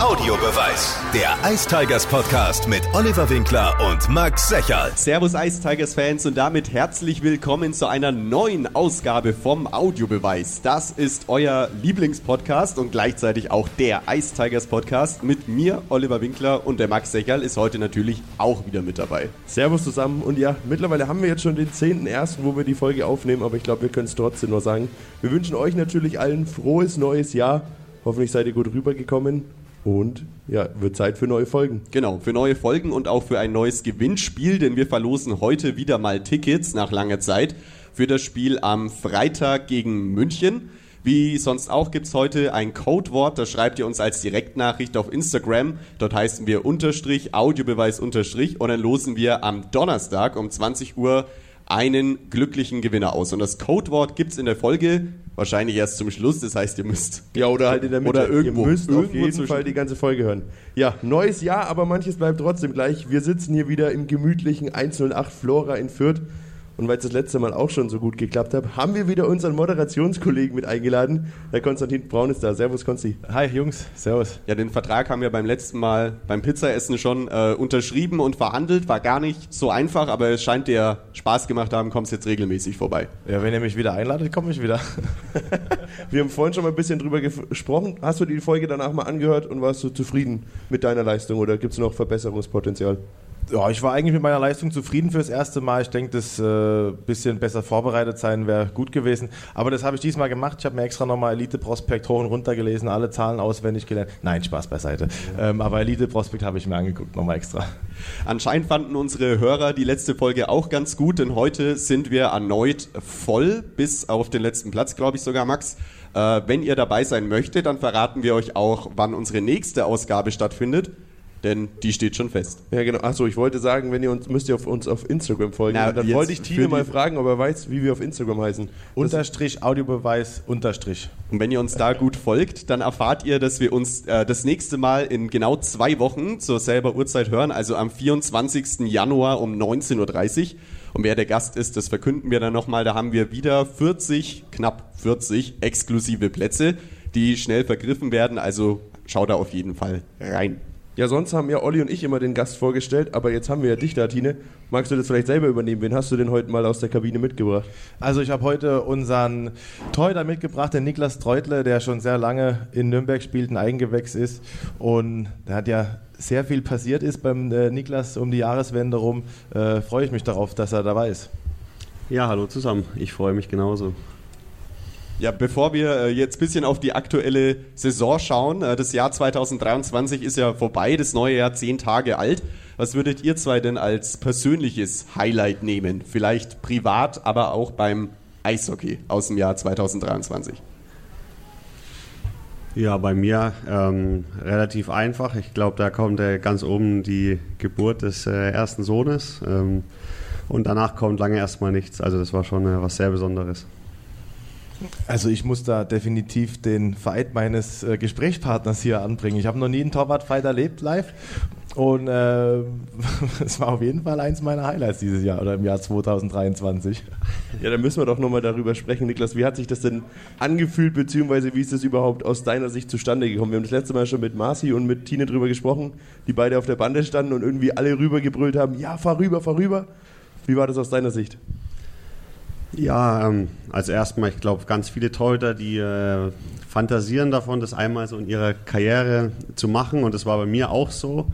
Audiobeweis. Der Ice Tigers Podcast mit Oliver Winkler und Max Secherl. Servus Ice Tigers Fans und damit herzlich willkommen zu einer neuen Ausgabe vom Audiobeweis. Das ist euer Lieblingspodcast und gleichzeitig auch der Ice Tigers Podcast mit mir, Oliver Winkler und der Max Secherl ist heute natürlich auch wieder mit dabei. Servus zusammen und ja, mittlerweile haben wir jetzt schon den 10.01., wo wir die Folge aufnehmen, aber ich glaube, wir können es trotzdem nur sagen. Wir wünschen euch natürlich allen frohes neues Jahr. Hoffentlich seid ihr gut rübergekommen und ja, wird Zeit für neue Folgen. Genau, für neue Folgen und auch für ein neues Gewinnspiel, denn wir verlosen heute wieder mal Tickets nach langer Zeit für das Spiel am Freitag gegen München. Wie sonst auch gibt es heute ein Codewort, das schreibt ihr uns als Direktnachricht auf Instagram. Dort heißen wir Unterstrich, Audiobeweis Unterstrich und dann losen wir am Donnerstag um 20 Uhr einen glücklichen Gewinner aus. Und das Codewort gibt es in der Folge wahrscheinlich erst zum Schluss. Das heißt, ihr müsst. Ja, oder halt in der Mitte. Oder irgendwo. Ihr müsst irgendwo auf jeden Fall die ganze Folge hören. Ja, neues Jahr, aber manches bleibt trotzdem gleich. Wir sitzen hier wieder im gemütlichen 108 Flora in Fürth. Und weil es das letzte Mal auch schon so gut geklappt hat, haben wir wieder unseren Moderationskollegen mit eingeladen. Der Konstantin Braun ist da. Servus, Konsti. Hi Jungs, servus. Ja, den Vertrag haben wir beim letzten Mal beim Pizzaessen schon äh, unterschrieben und verhandelt. War gar nicht so einfach, aber es scheint dir Spaß gemacht haben. Kommst jetzt regelmäßig vorbei. Ja, wenn ihr mich wieder einladet, komme ich wieder. Wir haben vorhin schon mal ein bisschen drüber gesprochen. Hast du die Folge danach mal angehört und warst du zufrieden mit deiner Leistung oder gibt es noch Verbesserungspotenzial? Ja, ich war eigentlich mit meiner Leistung zufrieden fürs erste Mal. Ich denke, das äh, bisschen besser vorbereitet sein wäre gut gewesen. Aber das habe ich diesmal gemacht. Ich habe mir extra nochmal Elite Prospekt hoch und runter gelesen, alle Zahlen auswendig gelernt. Nein, Spaß beiseite. Ähm, aber Elite Prospekt habe ich mir angeguckt, nochmal extra. Anscheinend fanden unsere Hörer die letzte Folge auch ganz gut, denn heute sind wir erneut voll, bis auf den letzten Platz, glaube ich sogar, Max. Äh, wenn ihr dabei sein möchtet, dann verraten wir euch auch, wann unsere nächste Ausgabe stattfindet, denn die steht schon fest. Ja, genau. Achso, ich wollte sagen, wenn ihr uns, müsst ihr auf uns auf Instagram folgen. Na, dann wollte ich Tine mal fragen, ob er weiß, wie wir auf Instagram heißen. Unterstrich, Audiobeweis, Unterstrich. Und wenn ihr uns da gut folgt, dann erfahrt ihr, dass wir uns äh, das nächste Mal in genau zwei Wochen zur selber Uhrzeit hören, also am 24. Januar um 19.30 Uhr. Und wer der Gast ist, das verkünden wir dann nochmal. Da haben wir wieder 40, knapp 40 exklusive Plätze, die schnell vergriffen werden. Also schaut da auf jeden Fall rein. Ja, sonst haben ja Olli und ich immer den Gast vorgestellt, aber jetzt haben wir ja dich da, Tine. Magst du das vielleicht selber übernehmen? Wen hast du denn heute mal aus der Kabine mitgebracht? Also ich habe heute unseren Torhüter mitgebracht, den Niklas Treutle, der schon sehr lange in Nürnberg spielt, ein Eigengewächs ist. Und da hat ja sehr viel passiert ist beim äh, Niklas um die Jahreswende rum. Äh, Freue ich mich darauf, dass er dabei ist. Ja, hallo zusammen. Ich freue mich genauso. Ja, bevor wir äh, jetzt ein bisschen auf die aktuelle Saison schauen, äh, das Jahr 2023 ist ja vorbei, das neue Jahr zehn Tage alt. Was würdet ihr zwei denn als persönliches Highlight nehmen? Vielleicht privat, aber auch beim Eishockey aus dem Jahr 2023. Ja, bei mir ähm, relativ einfach. Ich glaube, da kommt äh, ganz oben die Geburt des äh, ersten Sohnes. Ähm, und danach kommt lange erstmal nichts. Also das war schon äh, was sehr Besonderes. Also ich muss da definitiv den Fight meines äh, Gesprächspartners hier anbringen. Ich habe noch nie einen Torwartfight erlebt live und äh, es war auf jeden Fall eins meiner Highlights dieses Jahr oder im Jahr 2023. Ja, dann müssen wir doch nochmal darüber sprechen. Niklas, wie hat sich das denn angefühlt, beziehungsweise wie ist das überhaupt aus deiner Sicht zustande gekommen? Wir haben das letzte Mal schon mit Marci und mit Tine drüber gesprochen, die beide auf der Bande standen und irgendwie alle rübergebrüllt haben, ja, fahr rüber, fahr rüber. Wie war das aus deiner Sicht? Ja, ähm, also erstmal, ich glaube, ganz viele Torhüter, die äh, fantasieren davon, das einmal so in ihrer Karriere zu machen. Und das war bei mir auch so.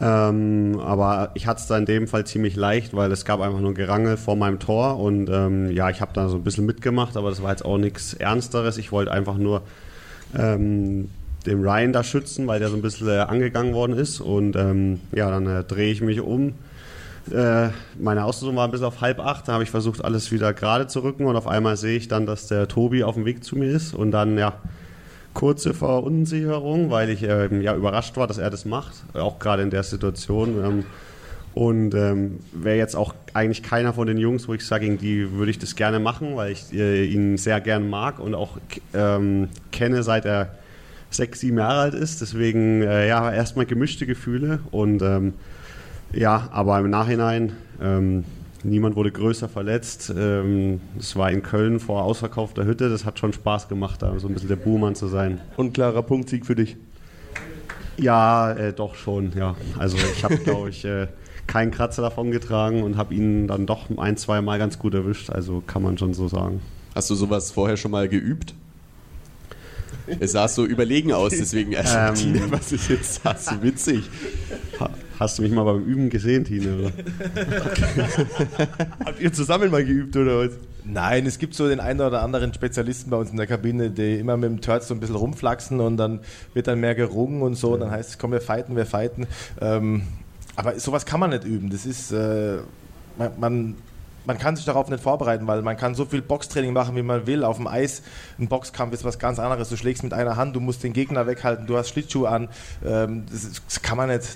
Ähm, aber ich hatte es da in dem Fall ziemlich leicht, weil es gab einfach nur Gerangel vor meinem Tor. Und ähm, ja, ich habe da so ein bisschen mitgemacht, aber das war jetzt auch nichts Ernsteres. Ich wollte einfach nur ähm, den Ryan da schützen, weil der so ein bisschen äh, angegangen worden ist. Und ähm, ja, dann äh, drehe ich mich um. Äh, meine Auslösung war bisschen auf halb acht, da habe ich versucht, alles wieder gerade zu rücken. Und auf einmal sehe ich dann, dass der Tobi auf dem Weg zu mir ist. Und dann, ja, kurze Verunsicherung, weil ich ähm, ja überrascht war, dass er das macht, auch gerade in der Situation. Ähm, und ähm, wäre jetzt auch eigentlich keiner von den Jungs, wo ich sage, gegen die würde ich das gerne machen, weil ich äh, ihn sehr gern mag und auch ähm, kenne, seit er sechs, sieben Jahre alt ist. Deswegen, äh, ja, erstmal gemischte Gefühle. Und ähm, ja, aber im Nachhinein, ähm, niemand wurde größer verletzt. Ähm, es war in Köln vor ausverkaufter Hütte. Das hat schon Spaß gemacht, da so ein bisschen der Buhmann zu sein. Und klarer Punktsieg für dich. Ja, äh, doch schon, ja. Also ich habe, glaube ich, äh, keinen Kratzer davon getragen und habe ihn dann doch ein, zwei Mal ganz gut erwischt. Also kann man schon so sagen. Hast du sowas vorher schon mal geübt? Es sah so überlegen aus, deswegen Ähm. Tine, was ich jetzt sah, so witzig. Ha, hast du mich mal beim Üben gesehen, Tine? Habt ihr zusammen mal geübt oder was? Nein, es gibt so den einen oder anderen Spezialisten bei uns in der Kabine, die immer mit dem Turd so ein bisschen rumflaxen und dann wird dann mehr gerungen und so. Dann heißt es, komm, wir fighten, wir fighten. Ähm, aber sowas kann man nicht üben. Das ist, äh, man, man, man kann sich darauf nicht vorbereiten, weil man kann so viel Boxtraining machen, wie man will. Auf dem Eis, ein Boxkampf ist was ganz anderes. Du schlägst mit einer Hand, du musst den Gegner weghalten, du hast Schlittschuh an. Ähm, das, kann man nicht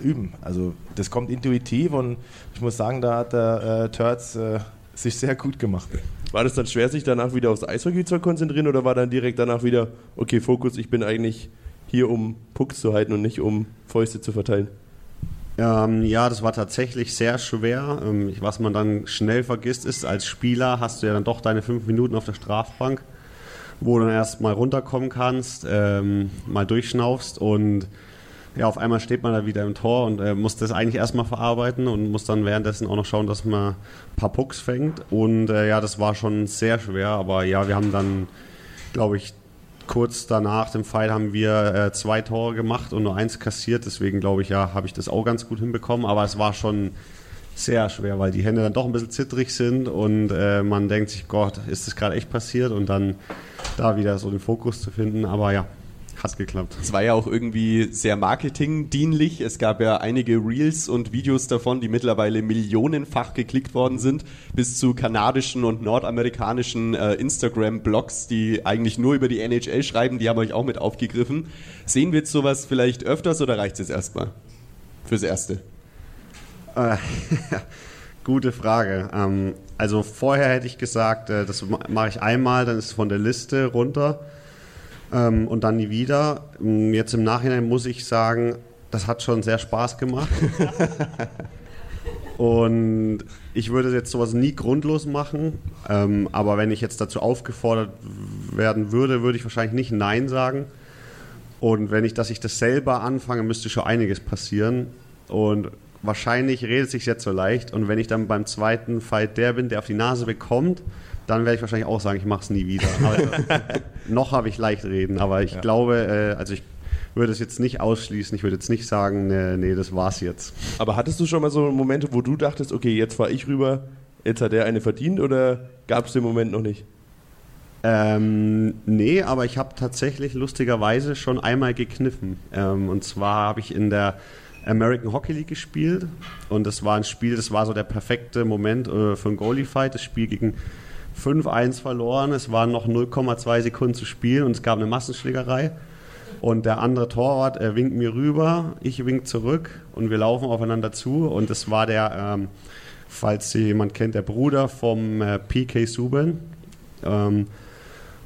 üben. Also das kommt intuitiv und ich muss sagen, da hat der äh, Turds äh, sich sehr gut gemacht. War das dann schwer, sich danach wieder aufs Eishockey zu konzentrieren oder war dann direkt danach wieder, okay, Fokus, ich bin eigentlich hier, um Pucks zu halten und nicht um Fäuste zu verteilen? Ähm, ja, das war tatsächlich sehr schwer. Ähm, was man dann schnell vergisst, ist, als Spieler hast du ja dann doch deine fünf Minuten auf der Strafbank, wo du dann erst mal runterkommen kannst, ähm, mal durchschnaufst und ja, auf einmal steht man da wieder im Tor und äh, muss das eigentlich erstmal verarbeiten und muss dann währenddessen auch noch schauen, dass man ein paar Pucks fängt. Und äh, ja, das war schon sehr schwer, aber ja, wir haben dann, glaube ich, kurz danach dem Fight haben wir äh, zwei Tore gemacht und nur eins kassiert. Deswegen glaube ich, ja, habe ich das auch ganz gut hinbekommen. Aber es war schon sehr schwer, weil die Hände dann doch ein bisschen zittrig sind und äh, man denkt sich, Gott, ist das gerade echt passiert? Und dann da wieder so den Fokus zu finden. Aber ja, hat geklappt. Es war ja auch irgendwie sehr marketingdienlich. Es gab ja einige Reels und Videos davon, die mittlerweile millionenfach geklickt worden sind, bis zu kanadischen und nordamerikanischen äh, Instagram-Blogs, die eigentlich nur über die NHL schreiben. Die haben euch auch mit aufgegriffen. Sehen wir jetzt sowas vielleicht öfters oder reicht es jetzt erstmal? Fürs Erste. Äh, Gute Frage. Ähm, also vorher hätte ich gesagt, äh, das ma- mache ich einmal, dann ist es von der Liste runter ähm, und dann nie wieder. Ähm, Jetzt im Nachhinein muss ich sagen, das hat schon sehr Spaß gemacht. und ich würde jetzt sowas nie grundlos machen, ähm, aber wenn ich jetzt dazu aufgefordert werden würde, würde ich wahrscheinlich nicht Nein sagen. Und wenn ich, dass ich das selber anfange, müsste schon einiges passieren. Und wahrscheinlich redet sich jetzt so leicht. Und wenn ich dann beim zweiten Fight der bin, der auf die Nase bekommt, dann werde ich wahrscheinlich auch sagen, ich mache es nie wieder. Noch habe ich leicht reden, aber ich glaube, äh, also ich würde es jetzt nicht ausschließen. Ich würde jetzt nicht sagen, nee, nee, das war's jetzt. Aber hattest du schon mal so Momente, wo du dachtest, okay, jetzt fahre ich rüber, jetzt hat er eine verdient oder gab es den Moment noch nicht? Ähm, nee, aber ich habe tatsächlich lustigerweise schon einmal gekniffen. Ähm, und zwar habe ich in der American Hockey League gespielt und das war ein Spiel, das war so der perfekte Moment äh, für einen Goalie-Fight. Das Spiel gegen 5-1 verloren, es waren noch 0,2 Sekunden zu spielen und es gab eine Massenschlägerei. Und der andere Torwart er winkt mir rüber, ich wink zurück und wir laufen aufeinander zu. Und das war der, ähm, falls Sie jemand kennt, der Bruder vom äh, PK Subban. Ähm,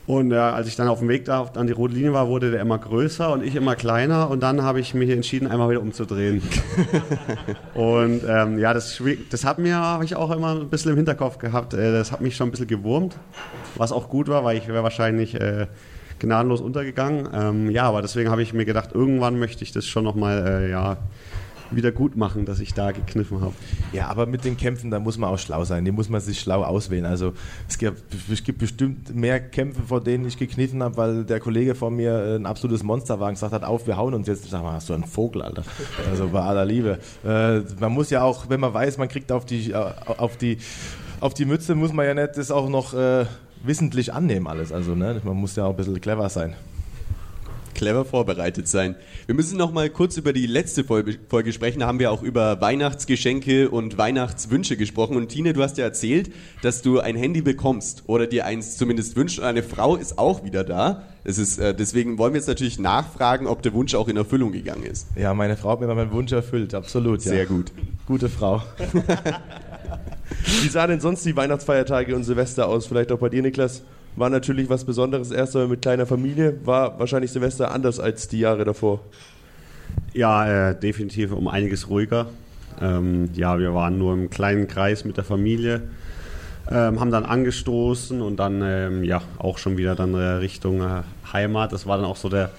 und ja, als ich dann auf dem Weg da an die rote Linie war, wurde der immer größer und ich immer kleiner. Und dann habe ich mich entschieden, einmal wieder umzudrehen. und ähm, ja, das, das hat mir, habe ich auch immer ein bisschen im Hinterkopf gehabt. Äh, das hat mich schon ein bisschen gewurmt, was auch gut war, weil ich wäre wahrscheinlich äh, gnadenlos untergegangen. Ähm, ja, aber deswegen habe ich mir gedacht, irgendwann möchte ich das schon nochmal äh, ja, wieder gut machen, dass ich da gekniffen habe. Ja, aber mit den Kämpfen, da muss man auch schlau sein. Die muss man sich schlau auswählen. Also es gibt, es gibt bestimmt mehr Kämpfe, vor denen ich gekniffen habe, weil der Kollege von mir äh, ein absolutes Monster war und gesagt hat, auf, wir hauen uns jetzt. Ich sag mal, hast du einen Vogel, Alter. Also bei aller Liebe. Äh, man muss ja auch, wenn man weiß, man kriegt auf die, äh, auf die, auf die Mütze, muss man ja nicht das auch noch äh, wissentlich annehmen alles. Also ne, man muss ja auch ein bisschen clever sein. Clever vorbereitet sein. Wir müssen noch mal kurz über die letzte Folge, sprechen. Da haben wir auch über Weihnachtsgeschenke und Weihnachtswünsche gesprochen. Und Tine, du hast ja erzählt, dass du ein Handy bekommst oder dir eins zumindest wünschst. Und eine Frau ist auch wieder da. Es ist, äh, deswegen wollen wir jetzt natürlich nachfragen, ob der Wunsch auch in Erfüllung gegangen ist. Ja, meine Frau hat mir meinen Wunsch erfüllt, absolut. Ja. Sehr gut. Gute Frau. Wie sahen denn sonst die Weihnachtsfeiertage und Silvester aus? Vielleicht auch bei dir, Niklas? War natürlich was Besonderes, erst einmal mit kleiner Familie. War wahrscheinlich Silvester anders als die Jahre davor. Ja, äh, definitiv um einiges ruhiger. Ähm, ja, wir waren nur im kleinen Kreis mit der Familie, ähm, haben dann angestoßen und dann ähm, ja auch schon wieder dann äh, Richtung äh, Heimat. Das war dann auch so der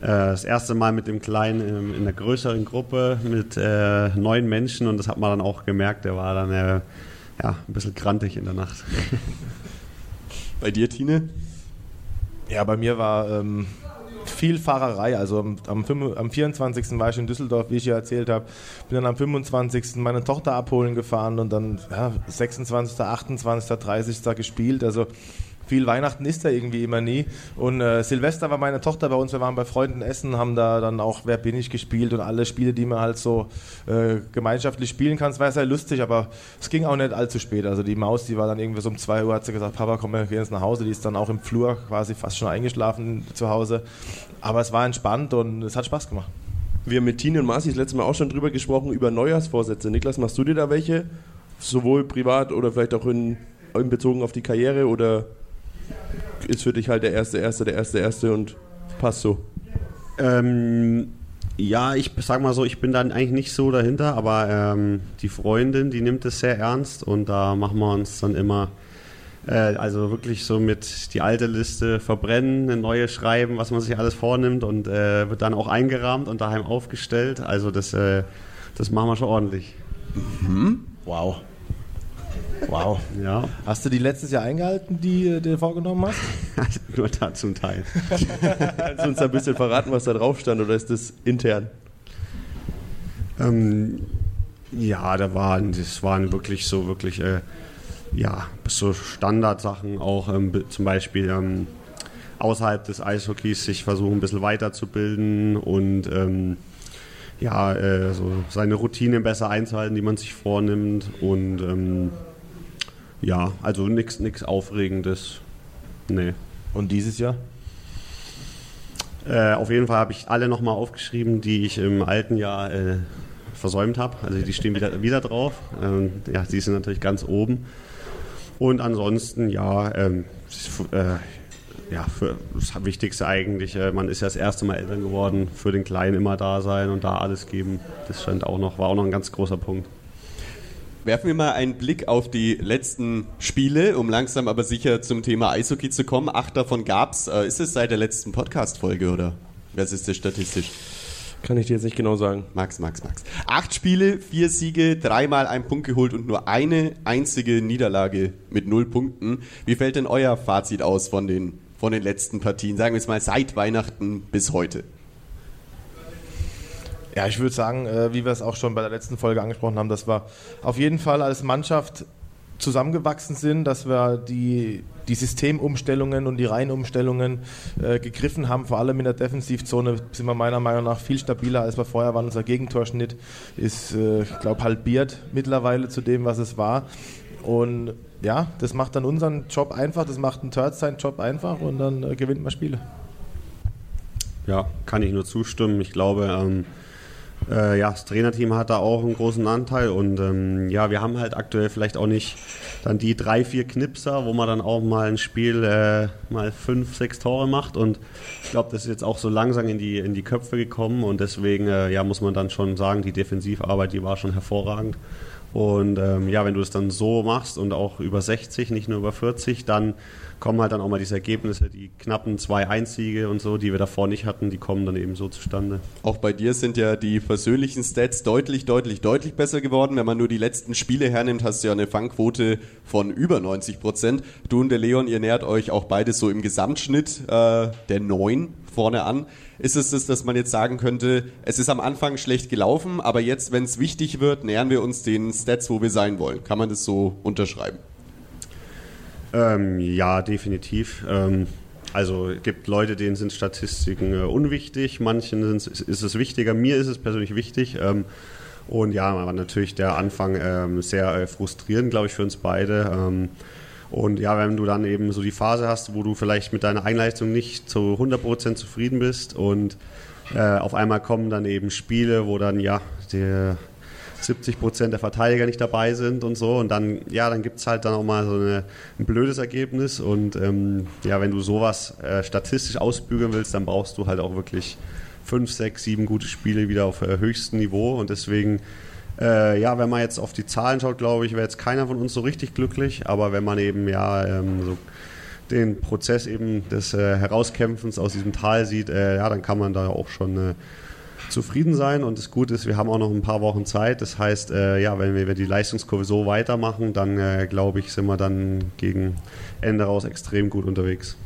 das erste Mal mit dem Kleinen in, in einer größeren Gruppe mit äh, neun Menschen und das hat man dann auch gemerkt, der war dann äh, ja, ein bisschen krantig in der Nacht. Bei dir, Tine? Ja, bei mir war ähm, viel Fahrerei. Also am, am, am, 24. war ich in Düsseldorf, wie ich ja erzählt habe. Bin dann am 25. meine Tochter abholen gefahren und dann ja, 26., 28., 30. gespielt. Also viel Weihnachten ist da irgendwie immer nie. Und äh, Silvester war meine Tochter bei uns, wir waren bei Freunden essen, haben da dann auch Wer bin ich gespielt und alle Spiele, die man halt so äh, gemeinschaftlich spielen kann. Es war sehr lustig, aber es ging auch nicht allzu spät. Also die Maus, die war dann irgendwie so um 2 Uhr, hat sie gesagt, Papa, komm, wir gehen jetzt nach Hause. Die ist dann auch im Flur quasi fast schon eingeschlafen zu Hause. Aber es war entspannt und es hat Spaß gemacht. Wir haben mit Tine und Marci das letzte Mal auch schon drüber gesprochen, über Neujahrsvorsätze. Niklas, machst du dir da welche? Sowohl privat oder vielleicht auch in, in bezogen auf die Karriere oder ist für dich halt der erste, erste, der erste, erste und passt so. Ähm, ja, ich sag mal so, ich bin dann eigentlich nicht so dahinter, aber ähm, die Freundin, die nimmt es sehr ernst und da machen wir uns dann immer, äh, also wirklich so mit die alte Liste verbrennen, eine neue schreiben, was man sich alles vornimmt und äh, wird dann auch eingerahmt und daheim aufgestellt. Also das, äh, das machen wir schon ordentlich. Mhm. Wow. Wow. Ja. Hast du die letztes Jahr eingehalten, die du dir vorgenommen hast? Nur da zum Teil. Kannst du uns ein bisschen verraten, was da drauf stand oder ist das intern? Ähm, ja, da waren, das waren wirklich so wirklich äh, ja, so Standardsachen auch ähm, zum Beispiel ähm, außerhalb des Eishockeys sich versuchen ein bisschen weiterzubilden und ähm, ja, äh, so seine Routinen besser einzuhalten, die man sich vornimmt und ähm, ja, also nichts Aufregendes. Nee. Und dieses Jahr? Äh, auf jeden Fall habe ich alle nochmal aufgeschrieben, die ich im alten Jahr äh, versäumt habe. Also die stehen wieder, wieder drauf. Ähm, ja, die sind natürlich ganz oben. Und ansonsten, ja, ähm, äh, ja, für das Wichtigste eigentlich, äh, man ist ja das erste Mal Eltern geworden, für den Kleinen immer da sein und da alles geben. Das stand auch noch, war auch noch ein ganz großer Punkt. Werfen wir mal einen Blick auf die letzten Spiele, um langsam aber sicher zum Thema Eishockey zu kommen. Acht davon gab's. Äh, ist es seit der letzten Podcast-Folge oder was ist das statistisch? Kann ich dir jetzt nicht genau sagen. Max, Max, Max. Acht Spiele, vier Siege, dreimal einen Punkt geholt und nur eine einzige Niederlage mit null Punkten. Wie fällt denn euer Fazit aus von den, von den letzten Partien? Sagen wir es mal seit Weihnachten bis heute. Ja, ich würde sagen, äh, wie wir es auch schon bei der letzten Folge angesprochen haben, dass wir auf jeden Fall als Mannschaft zusammengewachsen sind, dass wir die, die Systemumstellungen und die Reihenumstellungen äh, gegriffen haben. Vor allem in der Defensivzone sind wir meiner Meinung nach viel stabiler, als wir vorher waren. Unser Gegentorschnitt ist, äh, ich glaube, halbiert mittlerweile zu dem, was es war. Und ja, das macht dann unseren Job einfach, das macht einen Third seinen Job einfach und dann äh, gewinnt man Spiele. Ja, kann ich nur zustimmen. Ich glaube, ähm äh, ja, das Trainerteam hat da auch einen großen Anteil und ähm, ja, wir haben halt aktuell vielleicht auch nicht dann die drei, vier Knipser, wo man dann auch mal ein Spiel äh, mal fünf, sechs Tore macht und ich glaube, das ist jetzt auch so langsam in die, in die Köpfe gekommen und deswegen äh, ja, muss man dann schon sagen, die Defensivarbeit, die war schon hervorragend. Und ähm, ja, wenn du es dann so machst und auch über 60, nicht nur über 40, dann kommen halt dann auch mal diese Ergebnisse, die knappen zwei Einzige und so, die wir davor nicht hatten, die kommen dann eben so zustande. Auch bei dir sind ja die persönlichen Stats deutlich, deutlich, deutlich besser geworden. Wenn man nur die letzten Spiele hernimmt, hast du ja eine Fangquote von über 90 Prozent. Du und der Leon, ihr nähert euch auch beide so im Gesamtschnitt äh, der neun vorne an. Ist es das, dass man jetzt sagen könnte, es ist am Anfang schlecht gelaufen, aber jetzt, wenn es wichtig wird, nähern wir uns den Stats, wo wir sein wollen. Kann man das so unterschreiben? Ähm, ja, definitiv. Ähm, also es gibt Leute, denen sind Statistiken äh, unwichtig, manchen ist es wichtiger. Mir ist es persönlich wichtig. Ähm, und ja, war natürlich der Anfang ähm, sehr äh, frustrierend, glaube ich, für uns beide. Ähm, und ja, wenn du dann eben so die Phase hast, wo du vielleicht mit deiner Einleistung nicht zu 100% zufrieden bist und äh, auf einmal kommen dann eben Spiele, wo dann ja der 70 Prozent der Verteidiger nicht dabei sind und so. Und dann, ja, dann gibt es halt dann auch mal so eine, ein blödes Ergebnis. Und ähm, ja, wenn du sowas äh, statistisch ausbügeln willst, dann brauchst du halt auch wirklich fünf, sechs, sieben gute Spiele wieder auf äh, höchstem Niveau. Und deswegen, äh, ja, wenn man jetzt auf die Zahlen schaut, glaube ich, wäre jetzt keiner von uns so richtig glücklich. Aber wenn man eben, ja, ähm, so den Prozess eben des äh, Herauskämpfens aus diesem Tal sieht, äh, ja, dann kann man da auch schon äh, zufrieden sein. Und das Gute ist, wir haben auch noch ein paar Wochen Zeit. Das heißt, äh, ja, wenn wir, die Leistungskurve so weitermachen, dann äh, glaube ich, sind wir dann gegen Ende raus extrem gut unterwegs.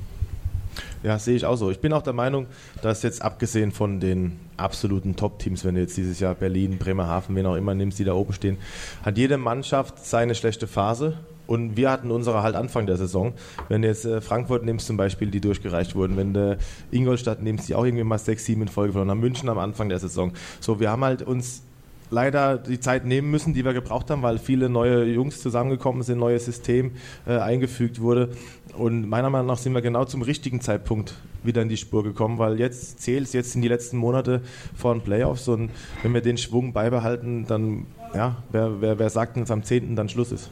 Ja, sehe ich auch so. Ich bin auch der Meinung, dass jetzt abgesehen von den absoluten Top-Teams, wenn du jetzt dieses Jahr Berlin, Bremerhaven, wen auch immer nimmst, die da oben stehen, hat jede Mannschaft seine schlechte Phase. Und wir hatten unsere halt Anfang der Saison. Wenn du jetzt äh, Frankfurt nimmst zum Beispiel, die durchgereicht wurden, wenn du Ingolstadt nimmst, die auch irgendwie mal sechs, sieben in Folge verloren haben, München am Anfang der Saison. So, wir haben halt uns leider die Zeit nehmen müssen, die wir gebraucht haben, weil viele neue Jungs zusammengekommen sind, neues System äh, eingefügt wurde. Und meiner Meinung nach sind wir genau zum richtigen Zeitpunkt wieder in die Spur gekommen, weil jetzt zählt es, jetzt in die letzten Monate vor den Playoffs und wenn wir den Schwung beibehalten, dann, ja, wer, wer, wer sagt denn, dass am 10. dann Schluss ist?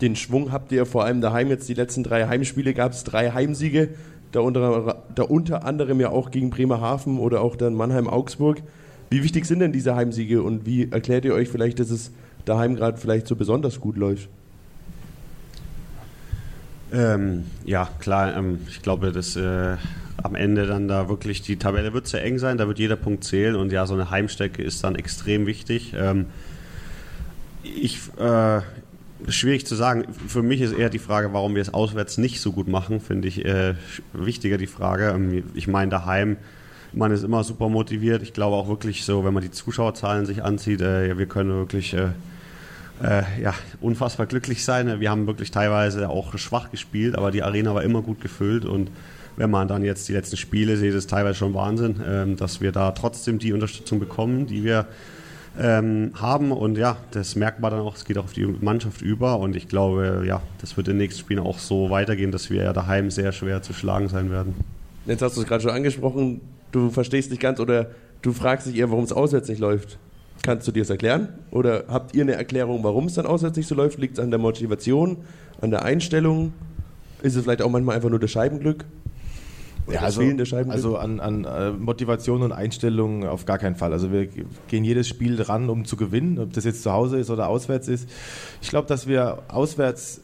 Den Schwung habt ihr vor allem daheim jetzt die letzten drei Heimspiele, gab es drei Heimsiege, da unter, da unter anderem ja auch gegen Bremerhaven oder auch dann Mannheim-Augsburg. Wie wichtig sind denn diese Heimsiege und wie erklärt ihr euch vielleicht, dass es daheim gerade vielleicht so besonders gut läuft? Ähm, ja, klar, ähm, ich glaube, dass äh, am Ende dann da wirklich die Tabelle wird sehr eng sein, da wird jeder Punkt zählen und ja, so eine Heimstärke ist dann extrem wichtig. Ähm, ich, äh, schwierig zu sagen. Für mich ist eher die Frage, warum wir es auswärts nicht so gut machen, finde ich äh, wichtiger die Frage. Ähm, ich meine, daheim man ist immer super motiviert. Ich glaube auch wirklich so, wenn man die Zuschauerzahlen sich ansieht, äh, wir können wirklich äh, äh, ja, unfassbar glücklich sein. Wir haben wirklich teilweise auch schwach gespielt, aber die Arena war immer gut gefüllt und wenn man dann jetzt die letzten Spiele sieht, ist es teilweise schon Wahnsinn, ähm, dass wir da trotzdem die Unterstützung bekommen, die wir ähm, haben. Und ja, das merkt man dann auch, es geht auch auf die Mannschaft über. Und ich glaube, ja, das wird in den nächsten Spielen auch so weitergehen, dass wir ja daheim sehr schwer zu schlagen sein werden. Jetzt hast du es gerade schon angesprochen, du verstehst nicht ganz oder du fragst dich eher, warum es auswärts nicht läuft. Kannst du dir das erklären? Oder habt ihr eine Erklärung, warum es dann auswärts nicht so läuft? Liegt es an der Motivation, an der Einstellung? Ist es vielleicht auch manchmal einfach nur das Scheibenglück? ja, also, also an, an, äh, Motivation und Einstellung auf gar keinen Fall. Also wir gehen jedes Spiel ran, um zu gewinnen, ob das jetzt zu Hause ist oder auswärts ist. Ich glaube, dass wir auswärts,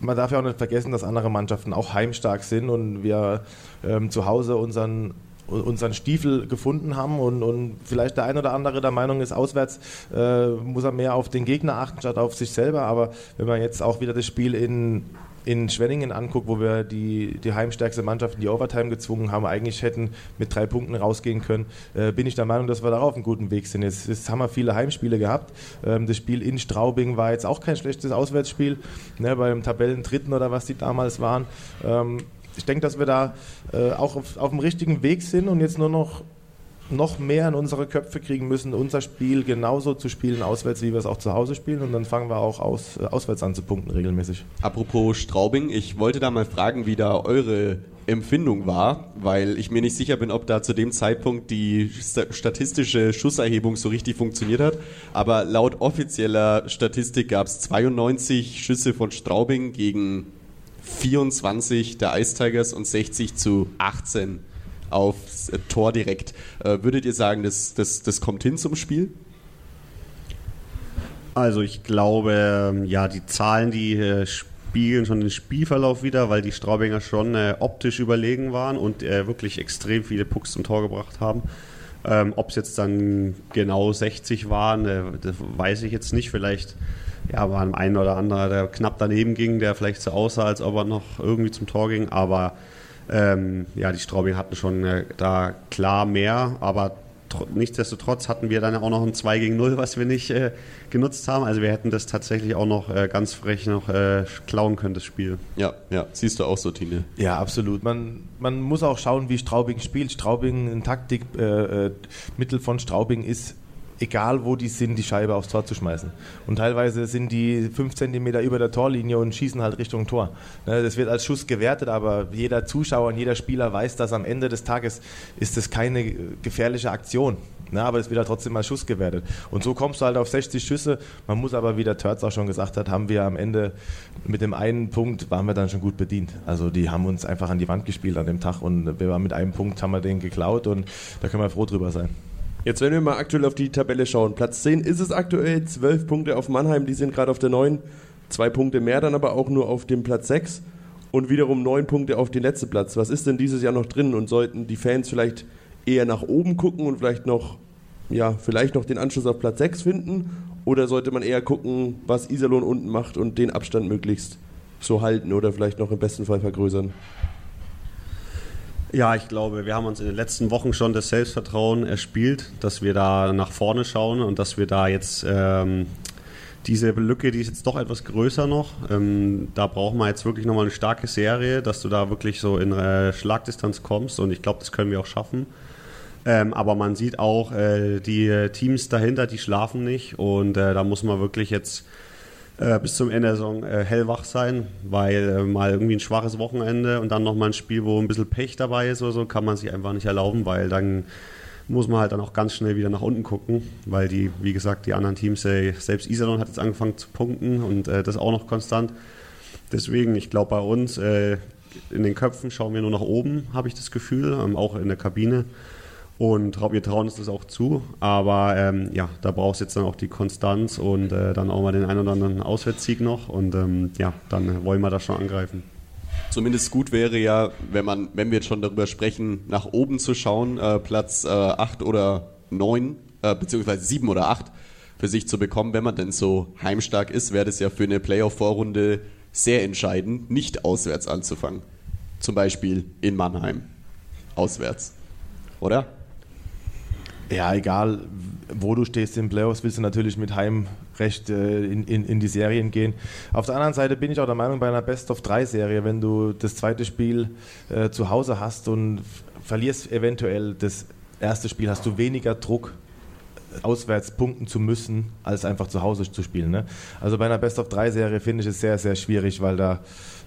man darf ja auch nicht vergessen, dass andere Mannschaften auch heimstark sind und wir ähm, zu Hause unseren unseren Stiefel gefunden haben und, und vielleicht der ein oder andere der Meinung ist, auswärts äh, muss er mehr auf den Gegner achten statt auf sich selber. Aber wenn man jetzt auch wieder das Spiel in in Schwenningen anguckt, wo wir die, die heimstärkste Mannschaft in die Overtime gezwungen haben, eigentlich hätten mit drei Punkten rausgehen können, äh, bin ich der Meinung, dass wir darauf einen guten Weg sind. Jetzt, jetzt haben wir viele Heimspiele gehabt. Ähm, das Spiel in Straubing war jetzt auch kein schlechtes Auswärtsspiel, ne, beim Tabellendritten oder was die damals waren. Ähm, ich denke, dass wir da äh, auch auf, auf dem richtigen Weg sind und jetzt nur noch noch mehr in unsere Köpfe kriegen müssen, unser Spiel genauso zu spielen auswärts, wie wir es auch zu Hause spielen. Und dann fangen wir auch aus, äh, auswärts an zu punkten regelmäßig. Apropos Straubing, ich wollte da mal fragen, wie da eure Empfindung war, weil ich mir nicht sicher bin, ob da zu dem Zeitpunkt die statistische Schusserhebung so richtig funktioniert hat. Aber laut offizieller Statistik gab es 92 Schüsse von Straubing gegen 24 der Ice Tigers und 60 zu 18 aufs Tor direkt. Äh, würdet ihr sagen, das, das, das kommt hin zum Spiel? Also ich glaube, ähm, ja, die Zahlen, die äh, spiegeln schon den Spielverlauf wieder, weil die Straubinger schon äh, optisch überlegen waren und äh, wirklich extrem viele Pucks zum Tor gebracht haben. Ähm, Ob es jetzt dann genau 60 waren, äh, das weiß ich jetzt nicht. Vielleicht ja, war ein ein oder anderer, der knapp daneben ging, der vielleicht so aussah, als ob er noch irgendwie zum Tor ging. Aber ähm, ja, die Straubing hatten schon äh, da klar mehr, aber nichtsdestotrotz hatten wir dann auch noch ein 2 gegen 0, was wir nicht äh, genutzt haben. Also wir hätten das tatsächlich auch noch äh, ganz frech noch äh, klauen können, das Spiel. Ja, ja, siehst du auch so, Tine. Ja, absolut. Man, man muss auch schauen, wie Straubing spielt. Straubing, ein Taktikmittel äh, äh, von Straubing ist egal wo die sind, die Scheibe aufs Tor zu schmeißen. Und teilweise sind die fünf Zentimeter über der Torlinie und schießen halt Richtung Tor. Ne, das wird als Schuss gewertet, aber jeder Zuschauer und jeder Spieler weiß, dass am Ende des Tages ist das keine gefährliche Aktion. Na, ne, aber es wird halt trotzdem als Schuss gewertet. Und so kommst du halt auf 60 Schüsse. Man muss aber, wie der Törz auch schon gesagt hat, haben wir am Ende mit dem einen Punkt waren wir dann schon gut bedient. Also die haben uns einfach an die Wand gespielt an dem Tag und wir waren mit einem Punkt, haben wir den geklaut und da können wir froh drüber sein. Jetzt, wenn wir mal aktuell auf die Tabelle schauen, Platz 10 ist es aktuell, 12 Punkte auf Mannheim, die sind gerade auf der 9, zwei Punkte mehr dann aber auch nur auf dem Platz 6. und wiederum neun Punkte auf den letzten Platz. Was ist denn dieses Jahr noch drin und sollten die Fans vielleicht eher nach oben gucken und vielleicht noch, ja, vielleicht noch den Anschluss auf Platz 6 finden? Oder sollte man eher gucken, was Iserlohn unten macht und den Abstand möglichst so halten oder vielleicht noch im besten Fall vergrößern? Ja, ich glaube, wir haben uns in den letzten Wochen schon das Selbstvertrauen erspielt, dass wir da nach vorne schauen und dass wir da jetzt ähm, diese Lücke, die ist jetzt doch etwas größer noch. Ähm, da brauchen wir jetzt wirklich nochmal eine starke Serie, dass du da wirklich so in äh, Schlagdistanz kommst und ich glaube, das können wir auch schaffen. Ähm, aber man sieht auch, äh, die Teams dahinter, die schlafen nicht und äh, da muss man wirklich jetzt äh, bis zum Ende der Saison äh, hellwach sein, weil äh, mal irgendwie ein schwaches Wochenende und dann nochmal ein Spiel, wo ein bisschen Pech dabei ist oder so, kann man sich einfach nicht erlauben, weil dann muss man halt dann auch ganz schnell wieder nach unten gucken, weil die, wie gesagt, die anderen Teams, äh, selbst Iserlohn hat jetzt angefangen zu punkten und äh, das auch noch konstant. Deswegen, ich glaube, bei uns in den Köpfen schauen wir nur nach oben, habe ich das Gefühl, ähm, auch in der Kabine. Und wir trauen uns das auch zu. Aber ähm, ja, da brauchst du jetzt dann auch die Konstanz und äh, dann auch mal den einen oder anderen Auswärtssieg noch. Und ähm, ja, dann wollen wir da schon angreifen. Zumindest gut wäre ja, wenn man, wenn wir jetzt schon darüber sprechen, nach oben zu schauen, äh, Platz äh, 8 oder 9, äh, beziehungsweise 7 oder 8 für sich zu bekommen. Wenn man denn so heimstark ist, wäre das ja für eine Playoff-Vorrunde sehr entscheidend, nicht auswärts anzufangen. Zum Beispiel in Mannheim. Auswärts. Oder? Ja, egal, wo du stehst im Playoffs, willst du natürlich mit Heimrecht äh, in, in, in, die Serien gehen. Auf der anderen Seite bin ich auch der Meinung, bei einer Best-of-3-Serie, wenn du das zweite Spiel äh, zu Hause hast und verlierst eventuell das erste Spiel, hast du weniger Druck, auswärts punkten zu müssen, als einfach zu Hause zu spielen. Ne? Also bei einer Best-of-3-Serie finde ich es sehr, sehr schwierig, weil da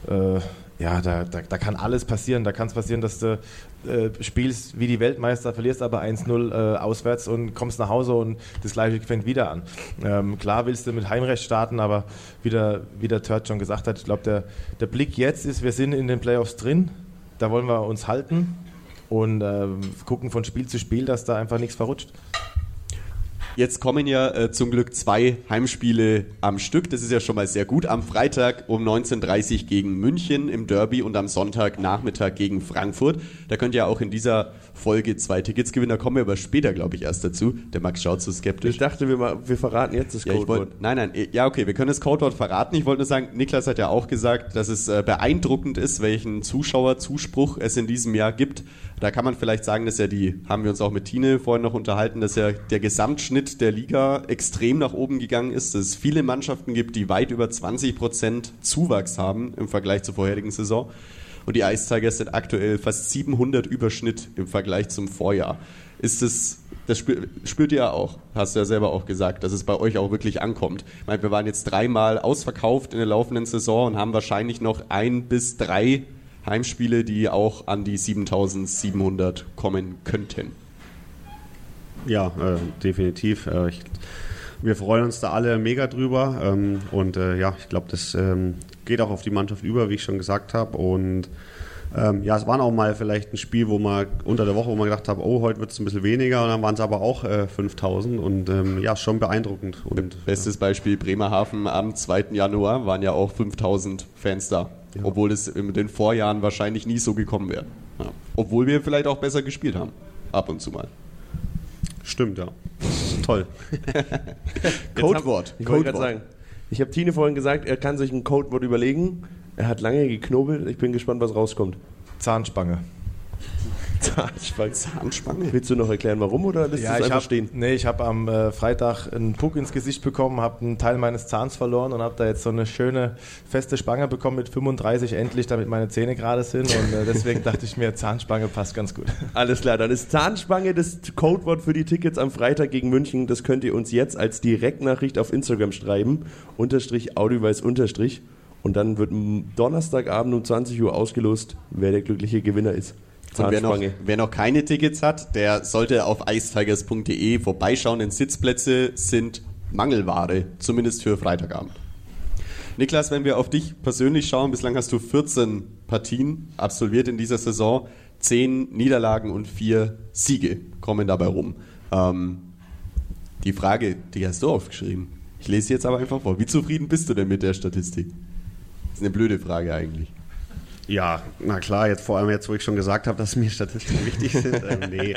äh, ja, da, da, da, kann alles passieren. Da kann es passieren, dass du äh, spielst wie die Weltmeister, verlierst aber 1-0 äh, auswärts und kommst nach Hause und das gleiche fängt wieder an. Ähm, klar willst du mit Heimrecht starten, aber wie der, wie der Turt schon gesagt hat, ich glaube, der, der Blick jetzt ist, wir sind in den Playoffs drin, da wollen wir uns halten und äh, gucken von Spiel zu Spiel, dass da einfach nichts verrutscht. Jetzt kommen ja äh, zum Glück zwei Heimspiele am Stück. Das ist ja schon mal sehr gut. Am Freitag um 19.30 Uhr gegen München im Derby und am Sonntagnachmittag gegen Frankfurt. Da könnt ihr auch in dieser Folge zwei Tickets gewinnen. Da kommen wir aber später, glaube ich, erst dazu. Der Max schaut so skeptisch. Ich dachte, wir, wir verraten jetzt das Codewort. Ja, wollt, nein, nein. Ja, okay, wir können das Codewort verraten. Ich wollte nur sagen, Niklas hat ja auch gesagt, dass es äh, beeindruckend ist, welchen Zuschauerzuspruch es in diesem Jahr gibt. Da kann man vielleicht sagen, dass ja die, haben wir uns auch mit Tine vorhin noch unterhalten, dass ja der Gesamtschnitt der Liga extrem nach oben gegangen ist, dass es viele Mannschaften gibt, die weit über 20 Prozent Zuwachs haben im Vergleich zur vorherigen Saison. Und die Ice Tigers sind aktuell fast 700 Überschnitt im Vergleich zum Vorjahr. Ist das, das spürt, spürt ihr ja auch, hast du ja selber auch gesagt, dass es bei euch auch wirklich ankommt. Ich meine, wir waren jetzt dreimal ausverkauft in der laufenden Saison und haben wahrscheinlich noch ein bis drei Heimspiele, die auch an die 7700 kommen könnten. Ja, äh, definitiv. Äh, ich, wir freuen uns da alle mega drüber ähm, und äh, ja, ich glaube, das ähm, geht auch auf die Mannschaft über, wie ich schon gesagt habe und ähm, ja, es war auch mal vielleicht ein Spiel, wo man unter der Woche, wo man gedacht hat, oh, heute wird es ein bisschen weniger und dann waren es aber auch äh, 5000 und ähm, ja, schon beeindruckend. Und, Bestes Beispiel Bremerhaven am 2. Januar waren ja auch 5000 Fans da. Ja. Obwohl es in den Vorjahren wahrscheinlich nie so gekommen wäre. Ja. Obwohl wir vielleicht auch besser gespielt haben. Ab und zu mal. Stimmt, ja. Toll. Codewort. Ich wollte gerade sagen, ich habe Tine vorhin gesagt, er kann sich ein Codewort überlegen. Er hat lange geknobelt. Ich bin gespannt, was rauskommt. Zahnspange. Zahnspange. Zahnspange? Willst du noch erklären, warum oder lässt ja, es einfach hab, stehen? Nee, ich habe am äh, Freitag einen Puck ins Gesicht bekommen, habe einen Teil meines Zahns verloren und habe da jetzt so eine schöne feste Spange bekommen mit 35 endlich, damit meine Zähne gerade sind und äh, deswegen dachte ich mir, Zahnspange passt ganz gut. Alles klar, dann ist Zahnspange das Codewort für die Tickets am Freitag gegen München. Das könnt ihr uns jetzt als Direktnachricht auf Instagram schreiben. Unterstrich, Audioweiß, Unterstrich. Und dann wird Donnerstagabend um 20 Uhr ausgelost, wer der glückliche Gewinner ist. Und wer noch, wer noch keine Tickets hat, der sollte auf icetigers.de vorbeischauen, denn Sitzplätze sind Mangelware, zumindest für Freitagabend. Niklas, wenn wir auf dich persönlich schauen, bislang hast du 14 Partien absolviert in dieser Saison, 10 Niederlagen und 4 Siege kommen dabei rum. Ähm, die Frage, die hast du aufgeschrieben. Ich lese sie jetzt aber einfach vor. Wie zufrieden bist du denn mit der Statistik? Das ist eine blöde Frage eigentlich. Ja, na klar, jetzt vor allem jetzt, wo ich schon gesagt habe, dass mir Statistiken wichtig sind. Ähm, nee.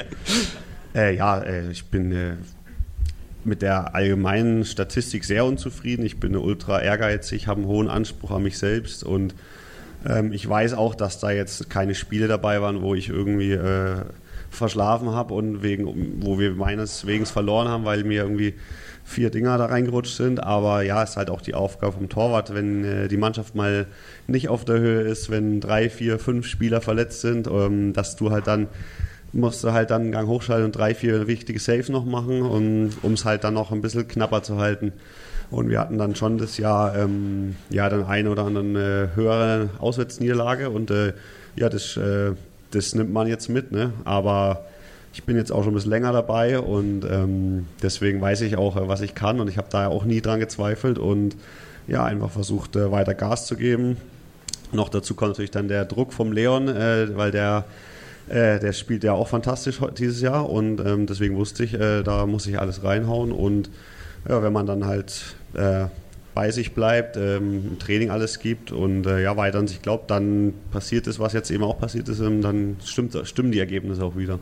Äh, ja, äh, ich bin äh, mit der allgemeinen Statistik sehr unzufrieden. Ich bin ultra ehrgeizig, habe einen hohen Anspruch an mich selbst und ähm, ich weiß auch, dass da jetzt keine Spiele dabei waren, wo ich irgendwie äh, verschlafen habe und wegen, wo wir meines Wegens verloren haben, weil mir irgendwie vier Dinger da reingerutscht sind. Aber ja, ist halt auch die Aufgabe vom Torwart, wenn äh, die Mannschaft mal nicht auf der Höhe ist, wenn drei, vier, fünf Spieler verletzt sind, ähm, dass du halt dann musst du halt dann einen Gang hochschalten und drei, vier wichtige Saves noch machen, um es halt dann noch ein bisschen knapper zu halten. Und wir hatten dann schon das Jahr ähm, ja dann eine oder andere äh, höhere Auswärtsniederlage und äh, ja, das, äh, das nimmt man jetzt mit, ne? Aber ich bin jetzt auch schon ein bisschen länger dabei und ähm, deswegen weiß ich auch, äh, was ich kann und ich habe da auch nie dran gezweifelt und ja, einfach versucht, äh, weiter Gas zu geben. Noch dazu kommt natürlich dann der Druck vom Leon, äh, weil der äh, der spielt ja auch fantastisch dieses Jahr und ähm, deswegen wusste ich, äh, da muss ich alles reinhauen und ja, wenn man dann halt bei sich bleibt, ähm, im Training alles gibt und äh, ja weiter an sich glaubt, dann passiert es, was jetzt eben auch passiert ist und dann stimmt, stimmen die Ergebnisse auch wieder.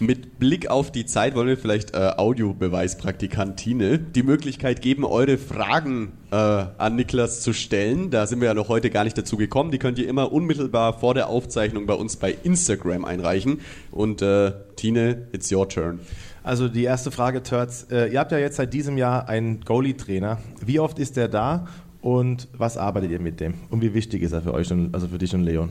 Mit Blick auf die Zeit wollen wir vielleicht äh, Audiobeweispraktikantine die Möglichkeit geben, eure Fragen äh, an Niklas zu stellen. Da sind wir ja noch heute gar nicht dazu gekommen. Die könnt ihr immer unmittelbar vor der Aufzeichnung bei uns bei Instagram einreichen. Und äh, Tine, it's your turn. Also die erste Frage, Turts. Äh, ihr habt ja jetzt seit diesem Jahr einen Goalie-Trainer. Wie oft ist der da und was arbeitet ihr mit dem? Und wie wichtig ist er für euch, und, also für dich und Leon?